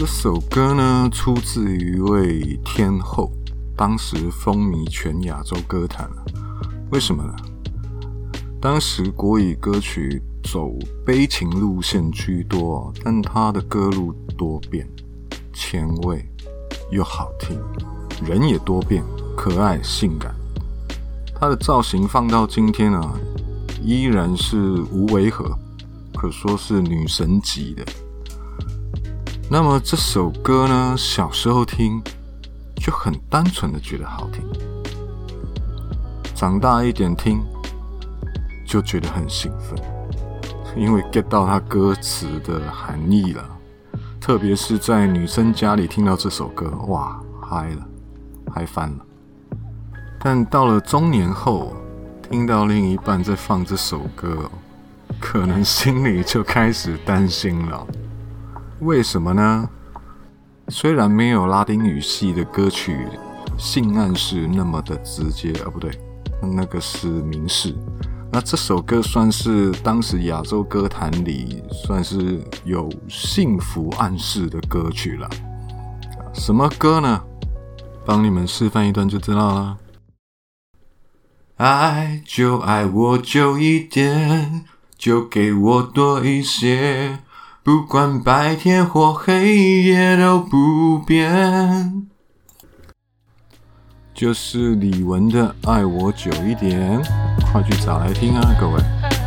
这首歌呢，出自于一位天后，当时风靡全亚洲歌坛为什么呢？当时国语歌曲走悲情路线居多，但他的歌路多变、前卫又好听，人也多变、可爱、性感。他的造型放到今天啊，依然是无违和，可说是女神级的。那么这首歌呢？小时候听就很单纯的觉得好听，长大一点听就觉得很兴奋，因为 get 到它歌词的含义了。特别是在女生家里听到这首歌，哇，嗨了，嗨翻了。但到了中年后，听到另一半在放这首歌，可能心里就开始担心了。为什么呢？虽然没有拉丁语系的歌曲性暗示那么的直接，啊，不对，那个是明示。那这首歌算是当时亚洲歌坛里算是有幸福暗示的歌曲了。什么歌呢？帮你们示范一段就知道了。爱就爱我久一点，就给我多一些。不管白天或黑夜都不变，就是李玟的《爱我久一点》，快去找来听啊，各位。